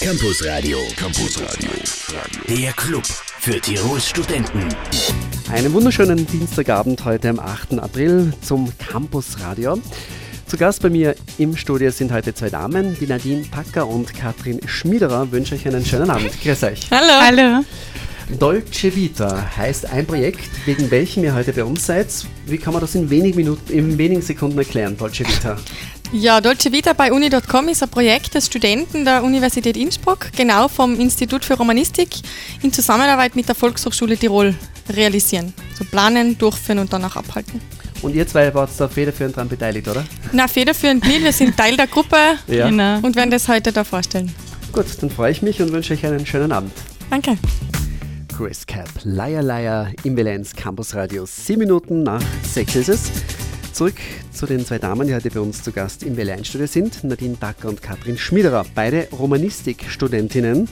Campus Radio. Campus Radio. Der Club für Tirols Studenten. Einen wunderschönen Dienstagabend heute am 8. April zum Campus Radio. Zu Gast bei mir im Studio sind heute zwei Damen, die Nadine Packer und Katrin Schmiederer. Wünsche euch einen schönen Abend. Grüß euch. Hallo. Hallo. Dolce Vita heißt ein Projekt, wegen welchem ihr heute bei uns seid. Wie kann man das in wenigen Minuten, in wenigen Sekunden erklären, Dolce Vita? Ja, Dolce Vita bei uni.com ist ein Projekt des Studenten der Universität Innsbruck, genau vom Institut für Romanistik, in Zusammenarbeit mit der Volkshochschule Tirol realisieren. So planen, durchführen und danach abhalten. Und ihr zwei wart da federführend daran beteiligt, oder? Na, federführend nicht, wir sind Teil der Gruppe ja. genau. und werden das heute da vorstellen. Gut, dann freue ich mich und wünsche euch einen schönen Abend. Danke. Chris Cap, Liar Liar im Valenz Campus Radio. Sieben Minuten nach sechs ist es. Zurück zu den zwei Damen, die heute bei uns zu Gast im Studio sind, Nadine Dacker und Katrin Schmiederer, beide Romanistik-Studentinnen.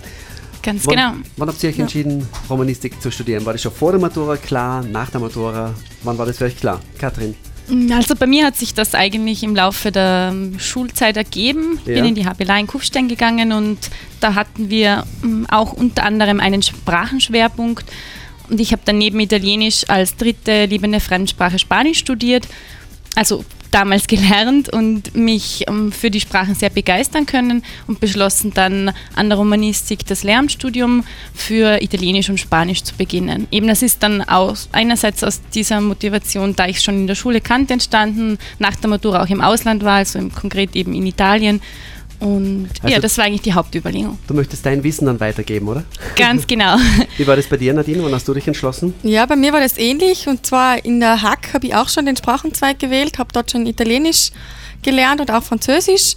Ganz wann, genau. Wann habt ihr euch entschieden, ja. Romanistik zu studieren? War das schon vor der Matura klar, nach der Matura? Wann war das für euch klar? Katrin? Also bei mir hat sich das eigentlich im Laufe der ähm, Schulzeit ergeben. Ich ja. bin in die HBLA in Kufstein gegangen und da hatten wir ähm, auch unter anderem einen Sprachenschwerpunkt. Und ich habe dann neben Italienisch als dritte liebende Fremdsprache Spanisch studiert. Also damals gelernt und mich ähm, für die Sprachen sehr begeistern können und beschlossen dann an der Romanistik das Lehramtsstudium für Italienisch und Spanisch zu beginnen. Eben das ist dann aus, einerseits aus dieser Motivation, da ich schon in der Schule kannte, entstanden, nach der Matura auch im Ausland war, also im, konkret eben in Italien und also ja, das war eigentlich die Hauptüberlegung. Du möchtest dein Wissen dann weitergeben, oder? Ganz genau. Wie war das bei dir, Nadine? Wann hast du dich entschlossen? Ja, bei mir war das ähnlich. Und zwar in der Hack habe ich auch schon den Sprachenzweig gewählt, habe dort schon Italienisch gelernt und auch Französisch.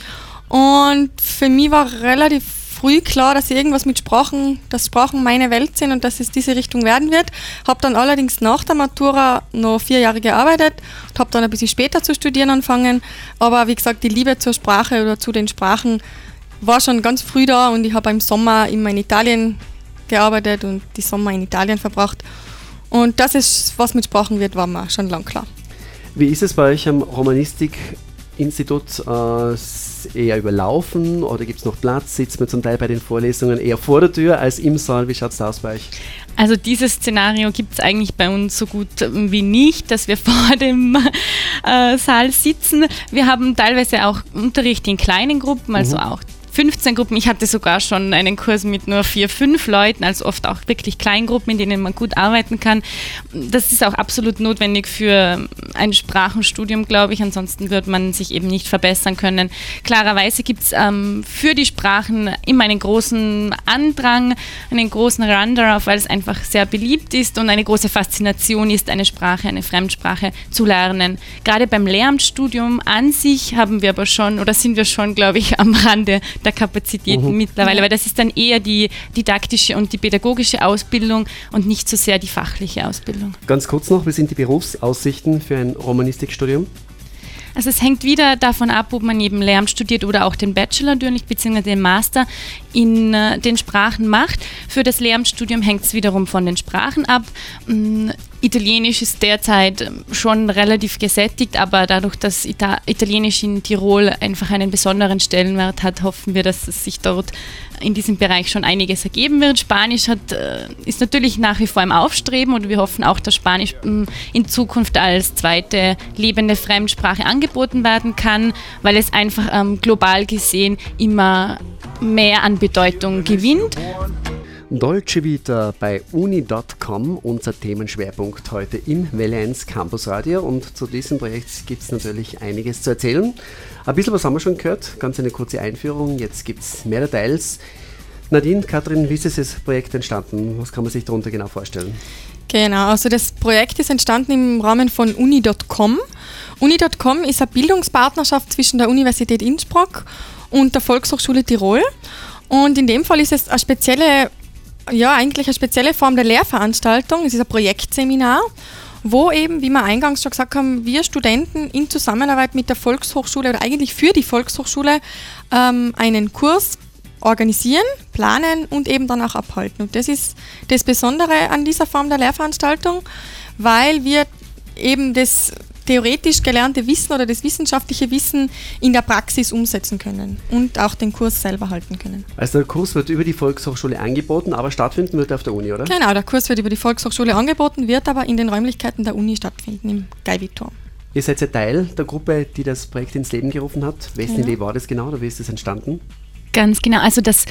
Und für mich war relativ früh klar, dass irgendwas mit Sprachen, dass Sprachen meine Welt sind und dass es diese Richtung werden wird. Habe dann allerdings nach der Matura noch vier Jahre gearbeitet und habe dann ein bisschen später zu studieren angefangen. Aber wie gesagt, die Liebe zur Sprache oder zu den Sprachen war schon ganz früh da und ich habe im Sommer immer in Italien gearbeitet und die Sommer in Italien verbracht. Und das ist, was mit Sprachen wird, war mir schon lang klar. Wie ist es bei euch am Romanistik Institut äh, eher überlaufen oder gibt es noch Platz? Sitzt man zum Teil bei den Vorlesungen eher vor der Tür als im Saal? Wie schaut es aus bei euch? Also dieses Szenario gibt es eigentlich bei uns so gut wie nicht, dass wir vor dem äh, Saal sitzen. Wir haben teilweise auch Unterricht in kleinen Gruppen, also mhm. auch 15 Gruppen. Ich hatte sogar schon einen Kurs mit nur vier, fünf Leuten, also oft auch wirklich Kleingruppen, in denen man gut arbeiten kann. Das ist auch absolut notwendig für ein Sprachenstudium, glaube ich. Ansonsten wird man sich eben nicht verbessern können. Klarerweise gibt es ähm, für die Sprachen immer einen großen Andrang, einen großen Run darauf, weil es einfach sehr beliebt ist und eine große Faszination ist, eine Sprache, eine Fremdsprache zu lernen. Gerade beim Lehramtsstudium an sich haben wir aber schon oder sind wir schon, glaube ich, am Rande der Kapazitäten mhm. mittlerweile, weil das ist dann eher die didaktische und die pädagogische Ausbildung und nicht so sehr die fachliche Ausbildung. Ganz kurz noch, wie sind die Berufsaussichten für ein Romanistikstudium? Also es hängt wieder davon ab, ob man eben Lehramt studiert oder auch den Bachelor natürlich, beziehungsweise den Master in äh, den Sprachen macht. Für das Lehramtsstudium hängt es wiederum von den Sprachen ab. Ähm, Italienisch ist derzeit ähm, schon relativ gesättigt, aber dadurch, dass Ita Italienisch in Tirol einfach einen besonderen Stellenwert hat, hoffen wir, dass es sich dort in diesem Bereich schon einiges ergeben wird. Spanisch hat, äh, ist natürlich nach wie vor im Aufstreben und wir hoffen auch, dass Spanisch ähm, in Zukunft als zweite lebende Fremdsprache angeboten werden kann, weil es einfach ähm, global gesehen immer mehr an Bedeutung gewinnt. Dolce Vita bei uni.com, unser Themenschwerpunkt heute im Welle 1 Campus Radio. Und zu diesem Projekt gibt es natürlich einiges zu erzählen. Ein bisschen was haben wir schon gehört, ganz eine kurze Einführung. Jetzt gibt es mehr Details. Nadine, Katrin, wie ist dieses Projekt entstanden? Was kann man sich darunter genau vorstellen? Genau, also das Projekt ist entstanden im Rahmen von uni.com. Uni.com ist eine Bildungspartnerschaft zwischen der Universität Innsbruck und der Volkshochschule Tirol. Und in dem Fall ist es eine spezielle ja, eigentlich eine spezielle Form der Lehrveranstaltung. Es ist ein Projektseminar, wo eben, wie wir eingangs schon gesagt haben, wir Studenten in Zusammenarbeit mit der Volkshochschule oder eigentlich für die Volkshochschule ähm, einen Kurs organisieren, planen und eben dann auch abhalten. Und das ist das Besondere an dieser Form der Lehrveranstaltung, weil wir eben das theoretisch gelernte Wissen oder das wissenschaftliche Wissen in der Praxis umsetzen können und auch den Kurs selber halten können. Also der Kurs wird über die Volkshochschule angeboten, aber stattfinden wird er auf der Uni, oder? Genau, der Kurs wird über die Volkshochschule angeboten, wird aber in den Räumlichkeiten der Uni stattfinden, im Geiwiturm. Ihr seid ja Teil der Gruppe, die das Projekt ins Leben gerufen hat. Wessen ja. Idee war das genau oder wie ist das entstanden? Ganz genau. Also das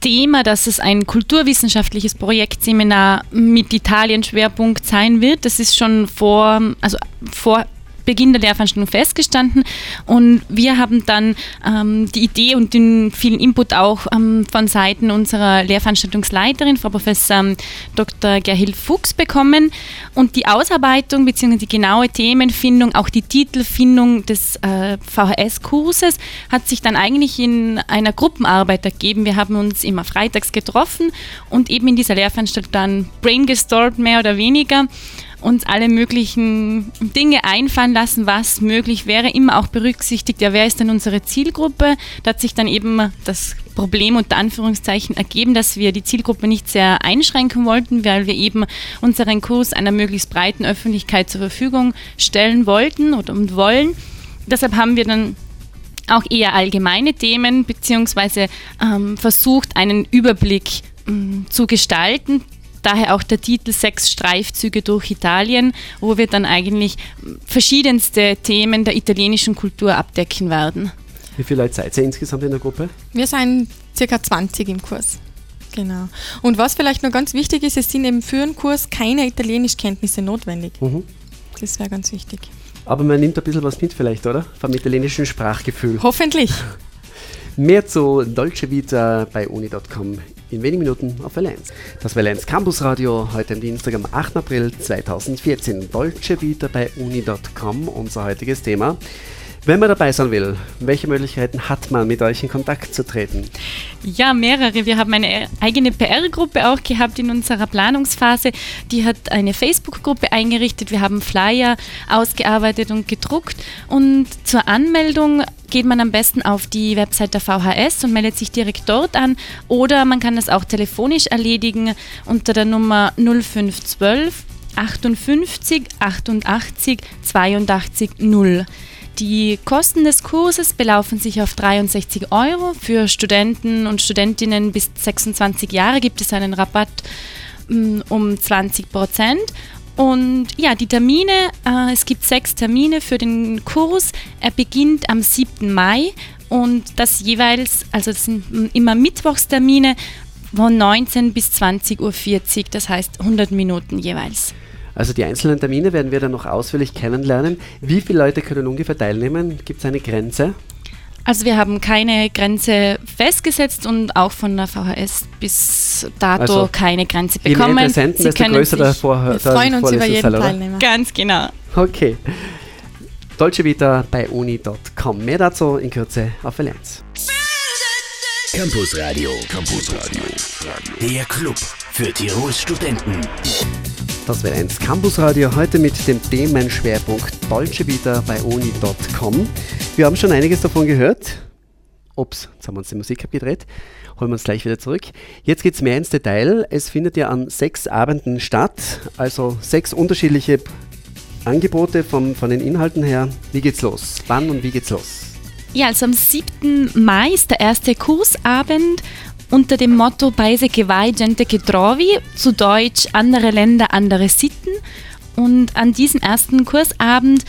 Thema, dass es ein kulturwissenschaftliches Projektseminar mit Italien-Schwerpunkt sein wird. Das ist schon vor, also vor Beginn der Lehrveranstaltung festgestanden und wir haben dann ähm, die Idee und den vielen Input auch ähm, von Seiten unserer Lehrveranstaltungsleiterin, Frau Professor ähm, Dr. Gerhild Fuchs bekommen und die Ausarbeitung bzw. die genaue Themenfindung, auch die Titelfindung des äh, VHS-Kurses hat sich dann eigentlich in einer Gruppenarbeit ergeben. Wir haben uns immer freitags getroffen und eben in dieser Lehrveranstaltung dann brainstormt mehr oder weniger uns alle möglichen Dinge einfallen lassen, was möglich wäre, immer auch berücksichtigt, ja, wer ist denn unsere Zielgruppe? Da hat sich dann eben das Problem unter Anführungszeichen ergeben, dass wir die Zielgruppe nicht sehr einschränken wollten, weil wir eben unseren Kurs einer möglichst breiten Öffentlichkeit zur Verfügung stellen wollten und wollen. Deshalb haben wir dann auch eher allgemeine Themen beziehungsweise ähm, versucht, einen Überblick ähm, zu gestalten, Daher auch der Titel Sechs Streifzüge durch Italien, wo wir dann eigentlich verschiedenste Themen der italienischen Kultur abdecken werden. Wie viele Leute seid ihr insgesamt in der Gruppe? Wir sind circa 20 im Kurs. Genau. Und was vielleicht noch ganz wichtig ist, es sind eben für einen Kurs keine Italienischkenntnisse notwendig. Mhm. Das wäre ganz wichtig. Aber man nimmt ein bisschen was mit vielleicht, oder? Vom italienischen Sprachgefühl. Hoffentlich. Mehr zu Dolce Vita bei uni.com in wenigen Minuten auf Valenz. Das Valenz Campus Radio heute am Dienstag am 8. April 2014. Dolce Vita bei uni.com, unser heutiges Thema. Wenn man dabei sein will, welche Möglichkeiten hat man, mit euch in Kontakt zu treten? Ja, mehrere. Wir haben eine eigene PR-Gruppe auch gehabt in unserer Planungsphase. Die hat eine Facebook-Gruppe eingerichtet. Wir haben Flyer ausgearbeitet und gedruckt. Und zur Anmeldung geht man am besten auf die Website der VHS und meldet sich direkt dort an. Oder man kann das auch telefonisch erledigen unter der Nummer 0512 58 88 82 0. Die Kosten des Kurses belaufen sich auf 63 Euro. Für Studenten und Studentinnen bis 26 Jahre gibt es einen Rabatt mm, um 20 Prozent. Und ja, die Termine, äh, es gibt sechs Termine für den Kurs. Er beginnt am 7. Mai und das jeweils, also das sind immer Mittwochstermine von 19 bis 20.40 Uhr, das heißt 100 Minuten jeweils. Also die einzelnen Termine werden wir dann noch ausführlich kennenlernen. Wie viele Leute können ungefähr teilnehmen? Gibt es eine Grenze? Also wir haben keine Grenze festgesetzt und auch von der VHS bis dato also keine Grenze bekommen. Je mehr Interessenten, desto größer der Vorher. Wir freuen uns über jeden Teil, Teilnehmer. Ganz genau. Okay. Dolce Vita bei uni.com. Mehr dazu in Kürze auf Valenz. Campus Radio. Campus Radio. Der Club für Tirols Studenten. Das wäre eins Campusradio heute mit dem Themenschwerpunkt Dolce Vita bei uni.com. Wir haben schon einiges davon gehört. Ups, jetzt haben wir uns die Musik abgedreht. Holen wir uns gleich wieder zurück. Jetzt geht es mehr ins Detail. Es findet ja an sechs Abenden statt, also sechs unterschiedliche Angebote vom, von den Inhalten her. Wie geht's los? Wann und wie geht's los? Ja, also am 7. Mai ist der erste Kursabend unter dem Motto Paese che vai, gente che trovi, zu Deutsch andere Länder, andere Sitten. Und an diesem ersten Kursabend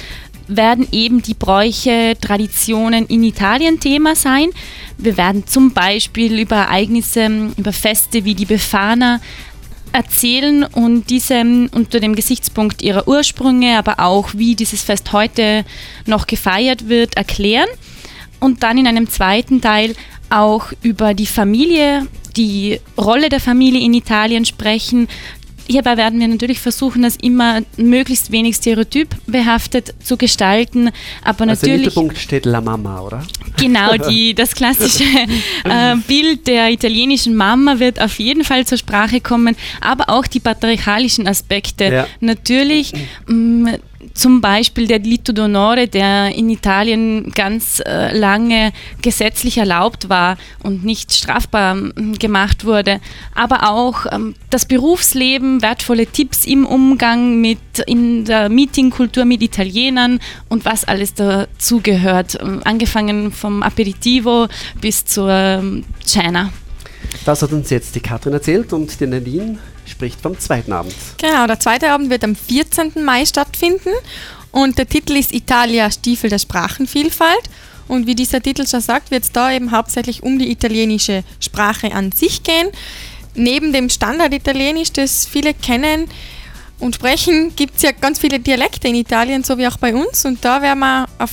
werden eben die Bräuche, Traditionen in Italien Thema sein. Wir werden zum Beispiel über Ereignisse, über Feste wie die Befana erzählen und diese unter dem Gesichtspunkt ihrer Ursprünge, aber auch wie dieses Fest heute noch gefeiert wird, erklären. Und dann in einem zweiten Teil auch über die Familie, die Rolle der Familie in Italien sprechen. Hierbei werden wir natürlich versuchen, das immer möglichst wenig stereotyp behaftet zu gestalten. Aber also natürlich. Im Mittelpunkt steht La Mama, oder? Genau, die, das klassische äh, Bild der italienischen Mama wird auf jeden Fall zur Sprache kommen, aber auch die patriarchalischen Aspekte. Ja. Natürlich. Mh, mm, zum Beispiel der Delitto d'Onore, der in Italien ganz äh, lange gesetzlich erlaubt war und nicht strafbar ähm, gemacht wurde, aber auch ähm, das Berufsleben, wertvolle Tipps im Umgang mit in der Meetingkultur mit Italienern und was alles dazugehört, ähm, angefangen vom Aperitivo bis zur ähm, China. Das hat uns jetzt die Katrin erzählt und die Nadine spricht vom zweiten Abend. Genau, der zweite Abend wird am 14. Mai stattfinden und der Titel ist Italia Stiefel der Sprachenvielfalt. Und wie dieser Titel schon sagt, wird es da eben hauptsächlich um die italienische Sprache an sich gehen. Neben dem Standard-Italienisch, das viele kennen und sprechen, gibt es ja ganz viele Dialekte in Italien, so wie auch bei uns. Und da werden wir auf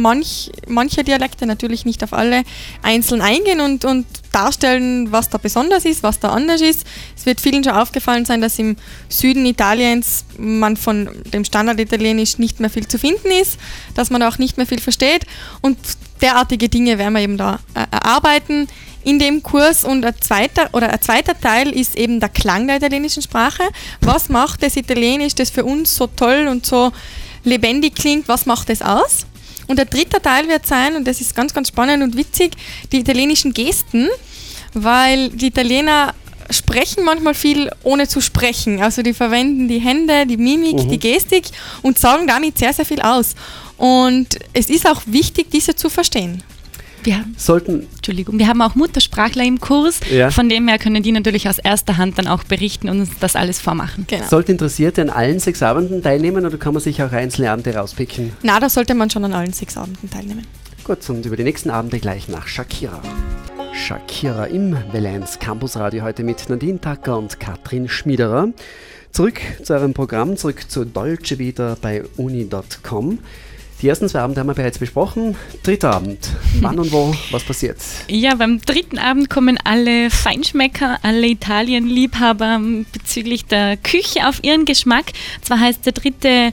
manch, manche Dialekte, natürlich nicht auf alle, einzeln eingehen und, und darstellen, was da besonders ist, was da anders ist. Es wird vielen schon aufgefallen sein, dass im Süden Italiens man von dem Standard-Italienisch nicht mehr viel zu finden ist, dass man auch nicht mehr viel versteht und derartige Dinge werden wir eben da äh, erarbeiten in dem Kurs und ein zweiter oder ein zweiter Teil ist eben der Klang der italienischen Sprache. Was macht das Italienisch, das für uns so toll und so lebendig klingt, was macht es aus? Und der dritte Teil wird sein, und das ist ganz, ganz spannend und witzig, die italienischen Gesten, weil die Italiener sprechen manchmal viel ohne zu sprechen. Also die verwenden die Hände, die Mimik, mhm. die Gestik und sagen damit sehr, sehr viel aus. Und es ist auch wichtig, diese zu verstehen. Wir haben, sollten. Entschuldigung, wir haben auch Muttersprachler im Kurs. Ja. Von dem her können die natürlich aus erster Hand dann auch berichten und uns das alles vormachen. Genau. Sollte Interessierte an allen sechs Abenden teilnehmen oder kann man sich auch einzelne Abende rauspicken? Na, da sollte man schon an allen sechs Abenden teilnehmen. Gut, und über die nächsten Abende gleich nach Shakira. Shakira im Valenz Campus Radio heute mit Nadine Tacker und Katrin Schmiederer. Zurück zu eurem Programm, zurück zu Dolce wieder bei uni.com. Die ersten zwei Abende haben wir bereits besprochen. Dritter Abend. Wann und wo? Was passiert? Ja, beim dritten Abend kommen alle Feinschmecker, alle Italienliebhaber bezüglich der Küche auf ihren Geschmack. Zwar heißt der dritte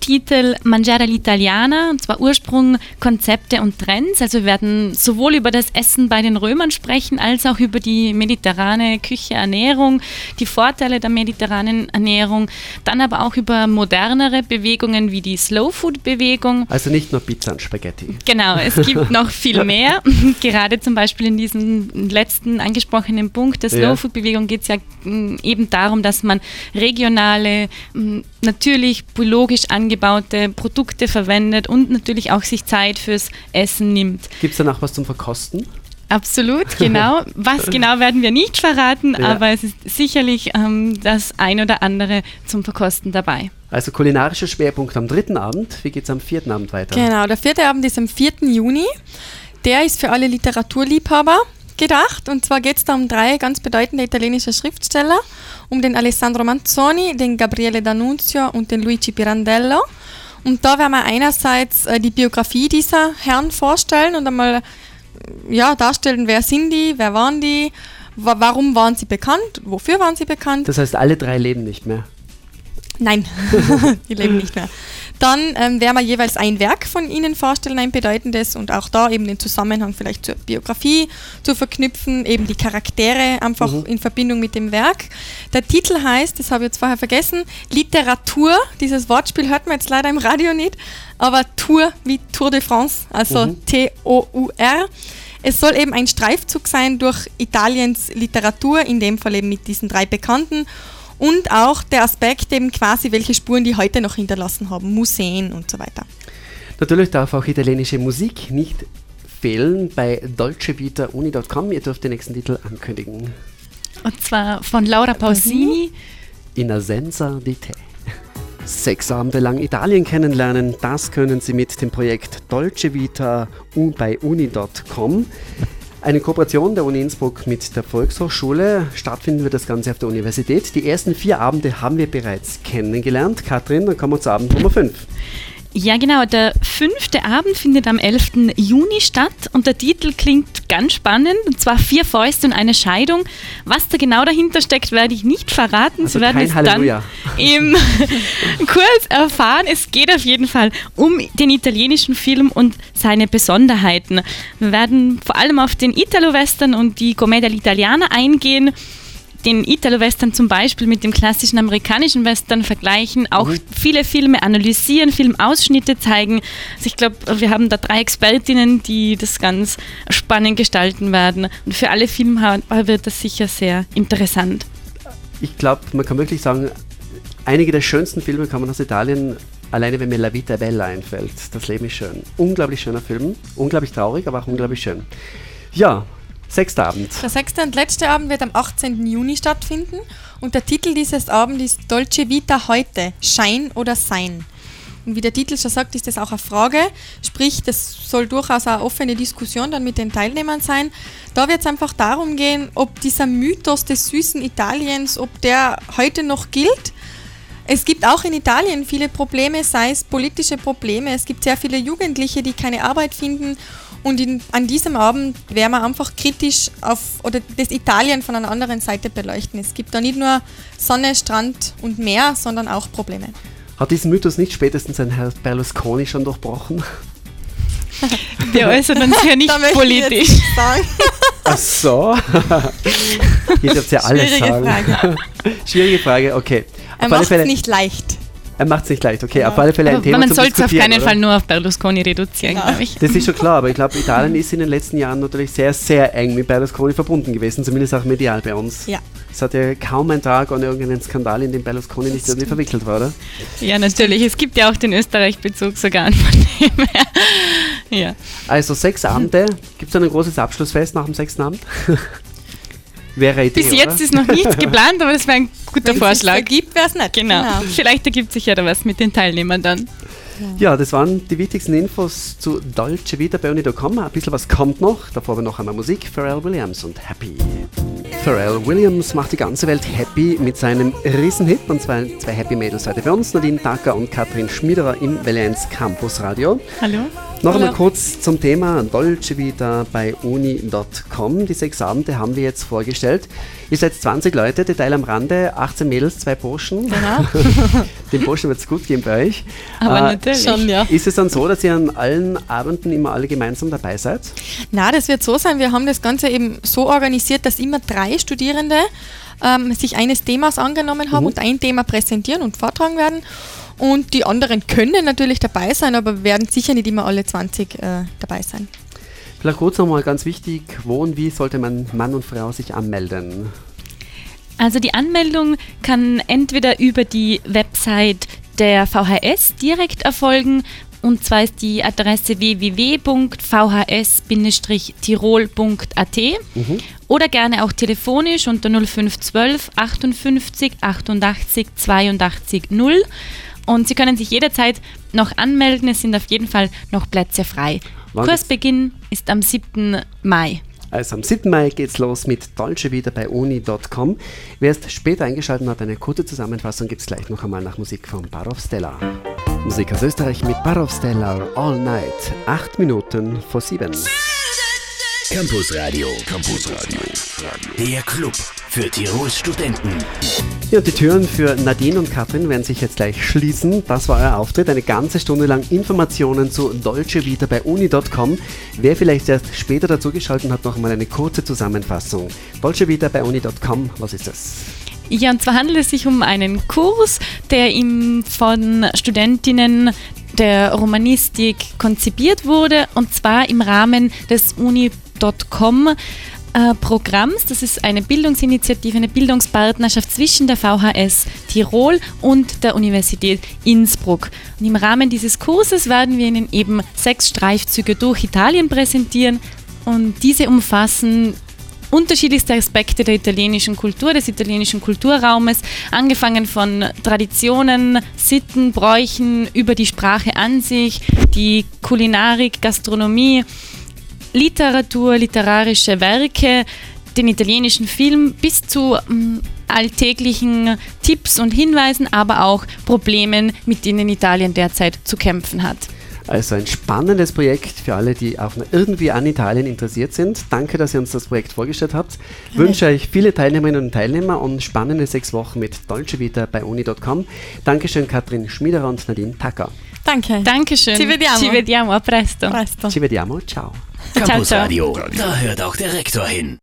Titel Mangiare l'Italiana, und zwar Ursprung, Konzepte und Trends. Also wir werden sowohl über das Essen bei den Römern sprechen, als auch über die mediterrane Küche, Ernährung, die Vorteile der mediterranen Ernährung, dann aber auch über modernere Bewegungen wie die Slow Food Bewegung. Also nicht nur Pizza und Spaghetti. Genau, es gibt noch viel mehr. Gerade zum Beispiel in diesem letzten angesprochenen Punkt der Slow Food Bewegung geht es ja mm, eben darum, dass man regionale, mm, natürlich biologisch angepasste angebaute Produkte verwendet und natürlich auch sich Zeit fürs Essen nimmt. Gibt es danach was zum Verkosten? Absolut, genau. Was genau werden wir nicht verraten, ja. aber es ist sicherlich ähm, das ein oder andere zum Verkosten dabei. Also kulinarischer Schwerpunkt am dritten Abend. Wie geht es am vierten Abend weiter? Genau, der vierte Abend ist am 4. Juni. Der ist für alle Literaturliebhaber gedacht. Und zwar geht es da um drei ganz bedeutende italienische Schriftsteller, um den Alessandro Manzoni, den Gabriele D'Annunzio und den Luigi Pirandello. Und da werden wir einerseits äh, die Biografie dieser Herren vorstellen und einmal äh, ja, darstellen, wer sind die, wer waren die, wa warum waren sie bekannt, wofür waren sie bekannt. Das heißt, alle drei leben nicht mehr. Nein, die leben nicht mehr. Dann ähm, werden wir jeweils ein Werk von Ihnen vorstellen, ein bedeutendes und auch da eben den Zusammenhang vielleicht zur Biografie zu verknüpfen, eben die Charaktere einfach mhm. in Verbindung mit dem Werk. Der Titel heißt, das habe ich jetzt vorher vergessen, Literatur. Dieses Wortspiel hört man jetzt leider im Radio nicht, aber Tour wie Tour de France, also mhm. T-O-U-R. Es soll eben ein Streifzug sein durch Italiens Literatur, in dem Fall eben mit diesen drei Bekannten und auch der Aspekt eben quasi, welche Spuren die heute noch hinterlassen haben, Museen und so weiter. Natürlich darf auch italienische Musik nicht fehlen bei dolcevitauni.com. Ihr dürft den nächsten Titel ankündigen. Und zwar von Laura Pausini. In Assenza di te. Sechs Abende lang Italien kennenlernen, das können Sie mit dem Projekt Dolce Vita bei uni.com. Eine Kooperation der Uni Innsbruck mit der Volkshochschule. Stattfinden wird das Ganze auf der Universität. Die ersten vier Abende haben wir bereits kennengelernt. Katrin, dann kommen wir zu Abend Nummer 5. Ja, genau. Der fünfte Abend findet am 11. Juni statt und der Titel klingt ganz spannend und zwar Vier Fäuste und eine Scheidung. Was da genau dahinter steckt, werde ich nicht verraten. Also Sie werden es Halleluja. dann im Kurs erfahren. Es geht auf jeden Fall um den italienischen Film und seine Besonderheiten. Wir werden vor allem auf den Italo-Western und die Commedia all'Italiana eingehen den Italo-Western zum Beispiel mit dem klassischen amerikanischen Western vergleichen, auch mhm. viele Filme analysieren, Filmausschnitte zeigen. Also ich glaube, wir haben da drei Expertinnen, die das ganz spannend gestalten werden. Und für alle Filmhauer wird das sicher sehr interessant. Ich glaube, man kann wirklich sagen, einige der schönsten Filme kommen aus Italien. Alleine wenn mir La Vita Bella einfällt. Das Leben ist schön. Unglaublich schöner Film. Unglaublich traurig, aber auch unglaublich schön. Ja, Sechster Abend. Der sechste und letzte Abend wird am 18. Juni stattfinden und der Titel dieses Abends ist Dolce Vita heute, Schein oder Sein. Und wie der Titel schon sagt, ist das auch eine Frage, sprich, das soll durchaus eine offene Diskussion dann mit den Teilnehmern sein. Da wird es einfach darum gehen, ob dieser Mythos des süßen Italiens, ob der heute noch gilt. Es gibt auch in Italien viele Probleme, sei es politische Probleme. Es gibt sehr viele Jugendliche, die keine Arbeit finden und in, an diesem Abend werden wir einfach kritisch auf oder das Italien von einer anderen Seite beleuchten. Es gibt da nicht nur Sonne, Strand und Meer, sondern auch Probleme. Hat diesen Mythos nicht spätestens ein Herr Berlusconi schon durchbrochen? Wir äußern uns ja nicht politisch. Nicht Ach so. Ihr dürft ja alles Schwierige sagen. Frage. Schwierige Frage, okay. Er macht es nicht leicht. Er macht es nicht leicht, okay. Ja. Auf alle Fälle ein aber Thema. Man sollte es auf keinen oder? Fall nur auf Berlusconi reduzieren, ja. glaube ich. Das ist schon klar, aber ich glaube, Italien ist in den letzten Jahren natürlich sehr, sehr eng mit Berlusconi verbunden gewesen, zumindest auch medial bei uns. Ja. Es hat ja kaum einen Tag ohne irgendeinen Skandal, in dem Berlusconi nicht irgendwie verwickelt war, oder? Ja, natürlich. Es gibt ja auch den Österreich-Bezug sogar von dem her. Ja. Also sechs Abende. Gibt es ein großes Abschlussfest nach dem sechsten Abend? Wäre Idee, Bis jetzt oder? ist noch nichts geplant, aber das wäre ein guter Wenn Vorschlag. Gibt, wäre es nicht. Genau. genau. Vielleicht ergibt sich ja da was mit den Teilnehmern dann. Ja, das waren die wichtigsten Infos zu Dolce Vita bei Uni.com. Ein bisschen was kommt noch. Davor aber noch einmal Musik. Pharrell Williams und Happy. Pharrell Williams macht die ganze Welt happy mit seinem Riesenhit und zwar zwei Happy Mädels heute für uns. Nadine Tacker und Katrin Schmiederer im Welle Campus Radio. Hallo. Noch einmal kurz zum Thema Dolce Vita bei uni.com. Die sechs Abende haben wir jetzt vorgestellt. Ihr seid 20 Leute, Detail am Rande, 18 Mädels, zwei Burschen. Genau. Den Burschen wird es gut gehen bei euch. Aber äh, natürlich. Schon, ja. Ist es dann so, dass ihr an allen Abenden immer alle gemeinsam dabei seid? Na, das wird so sein. Wir haben das Ganze eben so organisiert, dass immer drei Studierende ähm, sich eines Themas angenommen haben mhm. und ein Thema präsentieren und vortragen werden. Und die anderen können natürlich dabei sein, aber werden sicher nicht immer alle 20 äh, dabei sein. Vielleicht kurz nochmal ganz wichtig, wo und wie sollte man Mann und Frau sich anmelden? Also die Anmeldung kann entweder über die Website der VHS direkt erfolgen und zwar ist die Adresse www.vhs-tirol.at mhm. oder gerne auch telefonisch unter 0512 58 88 82 0 und Sie können sich jederzeit noch anmelden. Es sind auf jeden Fall noch Plätze frei. Wann Kursbeginn ist am 7. Mai. Also am 7. Mai geht es los mit Dolce wieder bei uni.com. Wer erst später eingeschaltet hat, eine kurze Zusammenfassung gibt es gleich noch einmal nach Musik von Barov Stella. Musik aus Österreich mit Barov Stella All Night. Acht Minuten vor sieben. Campus Radio. Campus Radio. Der Club für Tirols Studenten. Ja, die Türen für Nadine und Katrin werden sich jetzt gleich schließen. Das war euer Auftritt. Eine ganze Stunde lang Informationen zu Dolce Vita bei uni.com. Wer vielleicht erst später dazugeschaltet hat, noch mal eine kurze Zusammenfassung. Dolce Vita bei uni.com, was ist das? Ja, und zwar handelt es sich um einen Kurs, der ihm von Studentinnen der Romanistik konzipiert wurde und zwar im Rahmen des Uni.com Programms. Das ist eine Bildungsinitiative, eine Bildungspartnerschaft zwischen der VHS Tirol und der Universität Innsbruck. Und im Rahmen dieses Kurses werden wir Ihnen eben sechs Streifzüge durch Italien präsentieren und diese umfassen unterschiedlichste Aspekte der italienischen Kultur, des italienischen Kulturraumes, angefangen von Traditionen, Sitten, Bräuchen, über die Sprache an sich, die Kulinarik, Gastronomie, Literatur, literarische Werke, den italienischen Film bis zu ähm, alltäglichen Tipps und Hinweisen, aber auch Problemen, mit denen Italien derzeit zu kämpfen hat. Also ein spannendes Projekt für alle, die auch irgendwie an Italien interessiert sind. Danke, dass ihr uns das Projekt vorgestellt habt. Ich wünsche euch viele Teilnehmerinnen und Teilnehmer und spannende sechs Wochen mit Dolce Vita bei uni.com. Dankeschön, Katrin Schmiederer und Nadine Tacker. Danke. Dankeschön. Ci vediamo. Ci vediamo, a presto. presto. Ci vediamo, ciao. Campus Radio, da hört auch der Rektor hin.